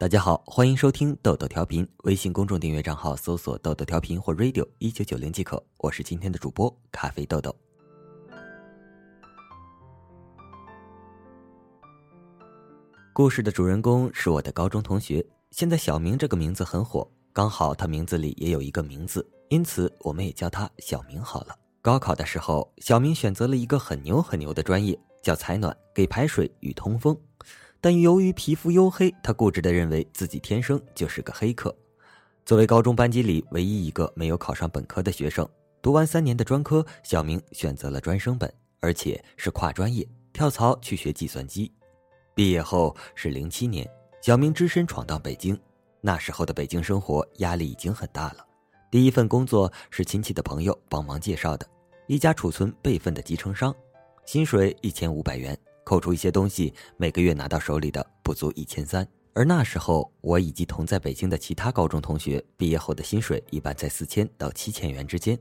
大家好，欢迎收听豆豆调频，微信公众订阅账号搜索“豆豆调频”或 “radio 一九九零”即可。我是今天的主播咖啡豆豆。故事的主人公是我的高中同学，现在小明这个名字很火，刚好他名字里也有一个名字，因此我们也叫他小明好了。高考的时候，小明选择了一个很牛很牛的专业，叫采暖，给排水与通风。但由于皮肤黝黑，他固执地认为自己天生就是个黑客。作为高中班级里唯一一个没有考上本科的学生，读完三年的专科，小明选择了专升本，而且是跨专业跳槽去学计算机。毕业后是零七年，小明只身闯荡北京。那时候的北京生活压力已经很大了。第一份工作是亲戚的朋友帮忙介绍的，一家储存备份的集成商，薪水一千五百元。扣除一些东西，每个月拿到手里的不足一千三。而那时候，我以及同在北京的其他高中同学，毕业后的薪水一般在四千到七千元之间。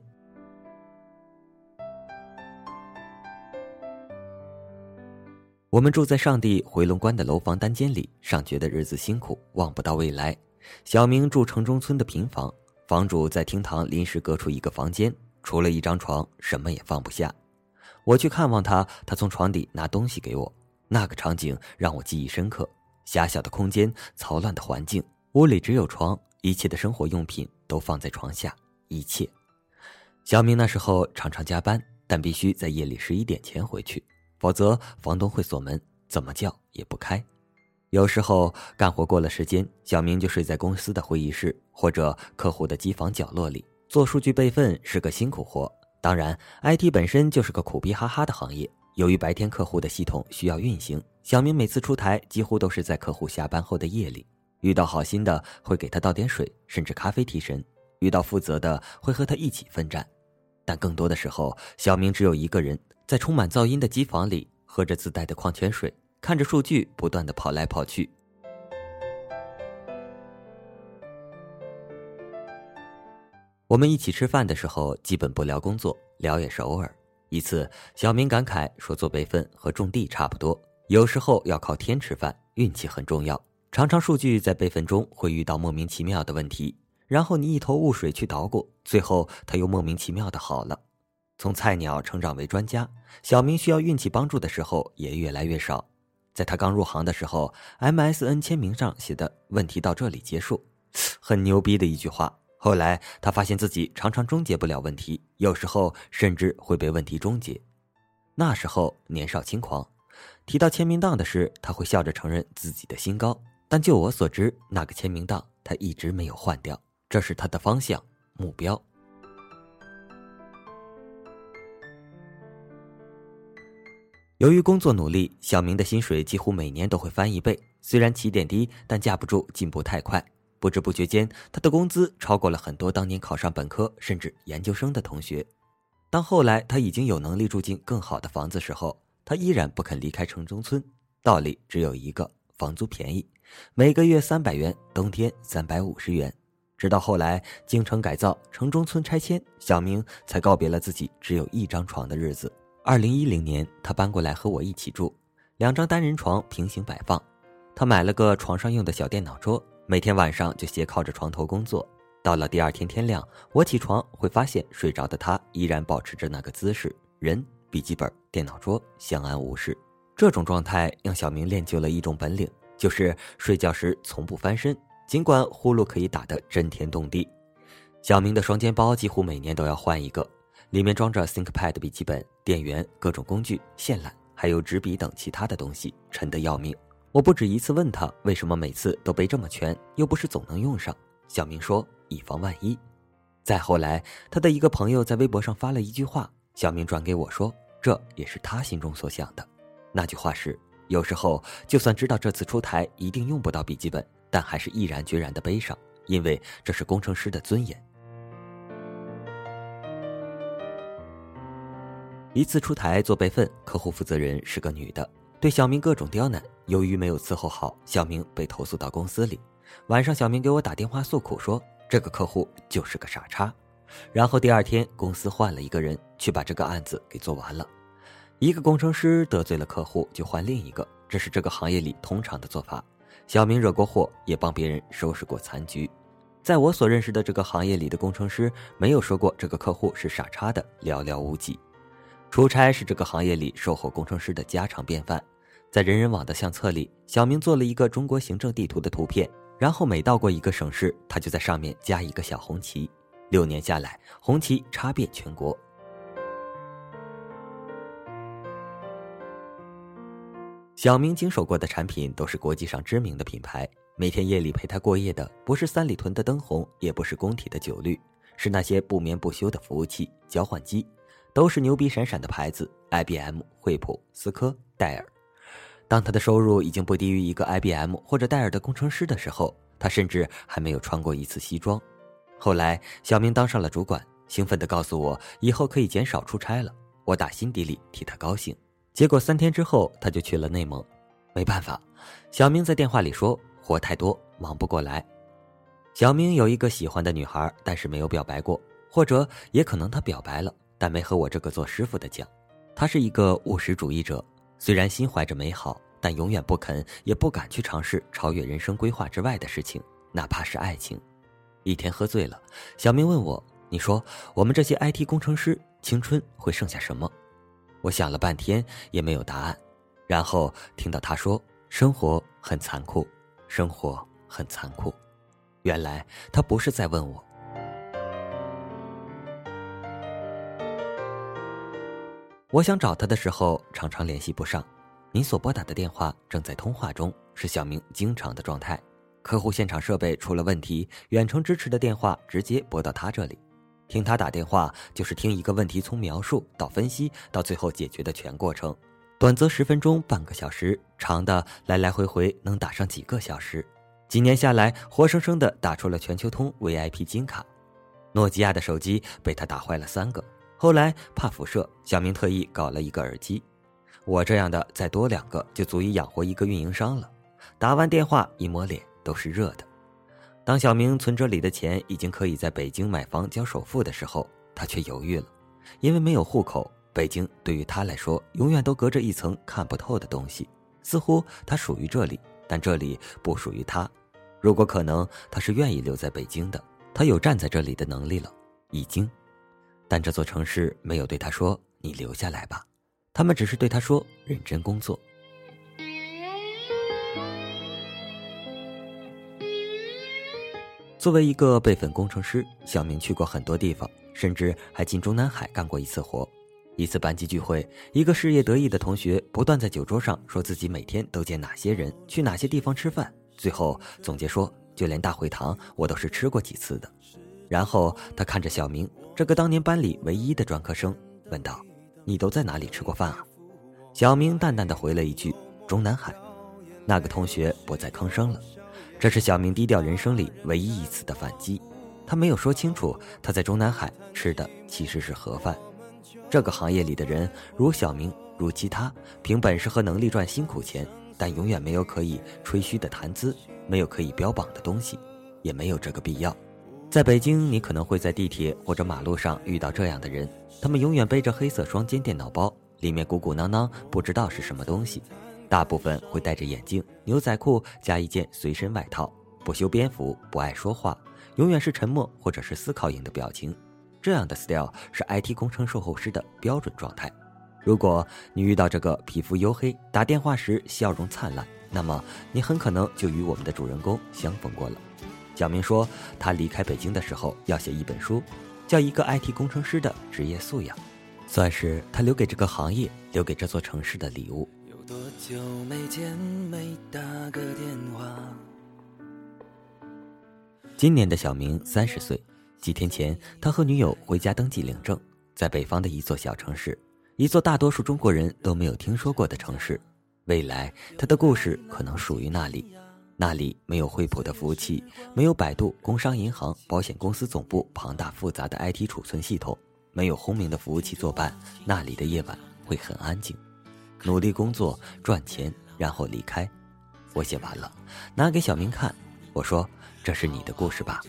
我们住在上地回龙观的楼房单间里，上学的日子辛苦，望不到未来。小明住城中村的平房，房主在厅堂临时隔出一个房间，除了一张床，什么也放不下。我去看望他，他从床底拿东西给我，那个场景让我记忆深刻。狭小的空间，嘈乱的环境，屋里只有床，一切的生活用品都放在床下，一切。小明那时候常常加班，但必须在夜里十一点前回去，否则房东会锁门，怎么叫也不开。有时候干活过了时间，小明就睡在公司的会议室或者客户的机房角落里做数据备份，是个辛苦活。当然，IT 本身就是个苦逼哈哈的行业。由于白天客户的系统需要运行，小明每次出台几乎都是在客户下班后的夜里。遇到好心的会给他倒点水，甚至咖啡提神；遇到负责的会和他一起奋战。但更多的时候，小明只有一个人在充满噪音的机房里，喝着自带的矿泉水，看着数据不断的跑来跑去。我们一起吃饭的时候，基本不聊工作，聊也是偶尔。一次，小明感慨说：“做备份和种地差不多，有时候要靠天吃饭，运气很重要。常常数据在备份中会遇到莫名其妙的问题，然后你一头雾水去捣鼓，最后他又莫名其妙的好了。从菜鸟成长为专家，小明需要运气帮助的时候也越来越少。在他刚入行的时候，MSN 签名上写的问题到这里结束，很牛逼的一句话。”后来，他发现自己常常终结不了问题，有时候甚至会被问题终结。那时候年少轻狂，提到签名档的事，他会笑着承认自己的心高。但就我所知，那个签名档他一直没有换掉，这是他的方向目标。由于工作努力，小明的薪水几乎每年都会翻一倍。虽然起点低，但架不住进步太快。不知不觉间，他的工资超过了很多当年考上本科甚至研究生的同学。当后来他已经有能力住进更好的房子时候，他依然不肯离开城中村。道理只有一个：房租便宜，每个月三百元，冬天三百五十元。直到后来京城改造，城中村拆迁，小明才告别了自己只有一张床的日子。二零一零年，他搬过来和我一起住，两张单人床平行摆放，他买了个床上用的小电脑桌。每天晚上就斜靠着床头工作，到了第二天天亮，我起床会发现睡着的他依然保持着那个姿势，人、笔记本、电脑桌相安无事。这种状态让小明练就了一种本领，就是睡觉时从不翻身，尽管呼噜可以打得震天动地。小明的双肩包几乎每年都要换一个，里面装着 ThinkPad 笔记本、电源、各种工具、线缆，还有纸笔等其他的东西，沉得要命。我不止一次问他为什么每次都背这么全，又不是总能用上。小明说：“以防万一。”再后来，他的一个朋友在微博上发了一句话，小明转给我说：“这也是他心中所想的。”那句话是：“有时候就算知道这次出台一定用不到笔记本，但还是毅然决然的背上，因为这是工程师的尊严。”一次出台做备份，客户负责人是个女的。对小明各种刁难，由于没有伺候好，小明被投诉到公司里。晚上，小明给我打电话诉苦，说这个客户就是个傻叉。然后第二天，公司换了一个人去把这个案子给做完了。一个工程师得罪了客户，就换另一个，这是这个行业里通常的做法。小明惹过祸，也帮别人收拾过残局。在我所认识的这个行业里的工程师，没有说过这个客户是傻叉的寥寥无几。出差是这个行业里售后工程师的家常便饭。在人人网的相册里，小明做了一个中国行政地图的图片，然后每到过一个省市，他就在上面加一个小红旗。六年下来，红旗插遍全国。小明经手过的产品都是国际上知名的品牌。每天夜里陪他过夜的，不是三里屯的灯红，也不是工体的酒绿，是那些不眠不休的服务器、交换机，都是牛逼闪闪的牌子：IBM、惠普、思科、戴尔。当他的收入已经不低于一个 IBM 或者戴尔的工程师的时候，他甚至还没有穿过一次西装。后来，小明当上了主管，兴奋地告诉我，以后可以减少出差了。我打心底里替他高兴。结果三天之后，他就去了内蒙。没办法，小明在电话里说。活太多，忙不过来。小明有一个喜欢的女孩，但是没有表白过，或者也可能他表白了，但没和我这个做师傅的讲。他是一个务实主义者，虽然心怀着美好，但永远不肯也不敢去尝试超越人生规划之外的事情，哪怕是爱情。一天喝醉了，小明问我：“你说我们这些 IT 工程师，青春会剩下什么？”我想了半天也没有答案，然后听到他说：“生活很残酷。”生活很残酷，原来他不是在问我。我想找他的时候，常常联系不上。您所拨打的电话正在通话中，是小明经常的状态。客户现场设备出了问题，远程支持的电话直接拨到他这里，听他打电话就是听一个问题从描述到分析到最后解决的全过程。短则十分钟、半个小时，长的来来回回能打上几个小时。几年下来，活生生的打出了全球通 VIP 金卡。诺基亚的手机被他打坏了三个。后来怕辐射，小明特意搞了一个耳机。我这样的再多两个，就足以养活一个运营商了。打完电话一摸脸都是热的。当小明存折里的钱已经可以在北京买房交首付的时候，他却犹豫了，因为没有户口。北京对于他来说，永远都隔着一层看不透的东西。似乎他属于这里，但这里不属于他。如果可能，他是愿意留在北京的。他有站在这里的能力了，已经。但这座城市没有对他说：“你留下来吧。”他们只是对他说：“认真工作。”作为一个备份工程师，小明去过很多地方，甚至还进中南海干过一次活。一次班级聚会，一个事业得意的同学不断在酒桌上说自己每天都见哪些人，去哪些地方吃饭，最后总结说，就连大会堂我都是吃过几次的。然后他看着小明，这个当年班里唯一的专科生，问道：“你都在哪里吃过饭啊？”小明淡淡的回了一句：“中南海。”那个同学不再吭声了。这是小明低调人生里唯一一次的反击。他没有说清楚，他在中南海吃的其实是盒饭。这个行业里的人，如小明，如其他，凭本事和能力赚辛苦钱，但永远没有可以吹嘘的谈资，没有可以标榜的东西，也没有这个必要。在北京，你可能会在地铁或者马路上遇到这样的人，他们永远背着黑色双肩电脑包，里面鼓鼓囊囊，不知道是什么东西。大部分会戴着眼镜，牛仔裤加一件随身外套，不修边幅，不爱说话，永远是沉默或者是思考型的表情。这样的 style 是 IT 工程售后师的标准状态。如果你遇到这个皮肤黝黑、打电话时笑容灿烂，那么你很可能就与我们的主人公相逢过了。小明说，他离开北京的时候要写一本书，叫《一个 IT 工程师的职业素养》，算是他留给这个行业、留给这座城市的礼物。有多久没见，没打个电话？今年的小明三十岁。几天前，他和女友回家登记领证，在北方的一座小城市，一座大多数中国人都没有听说过的城市。未来，他的故事可能属于那里。那里没有惠普的服务器，没有百度、工商银行、保险公司总部庞大复杂的 IT 储存系统，没有轰鸣的服务器作伴。那里的夜晚会很安静。努力工作赚钱，然后离开。我写完了，拿给小明看。我说：“这是你的故事吧？”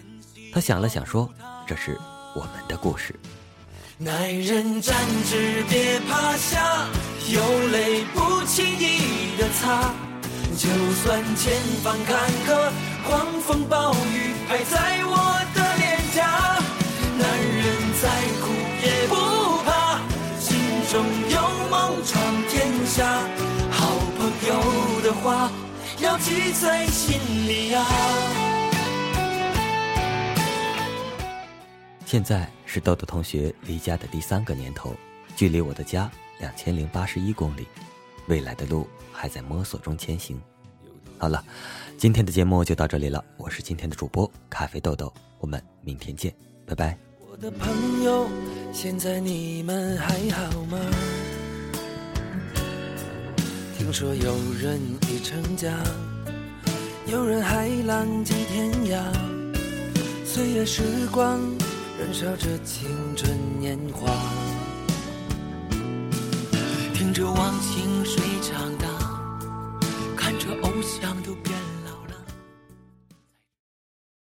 他想了想，说：“这是我们的故事。”男人站直，别趴下，有泪不轻易的擦，就算前方坎坷，狂风暴雨拍在我的脸颊，男人再苦也不怕，心中有梦闯天下，好朋友的话要记在心里呀。现在是豆豆同学离家的第三个年头，距离我的家两千零八十一公里，未来的路还在摸索中前行。好了，今天的节目就到这里了。我是今天的主播咖啡豆豆，我们明天见，拜拜。我的朋友，现在你们还好吗？听说有人已成家，有人还浪迹天涯。岁月时光，燃烧着青春年华，听着忘情水长想都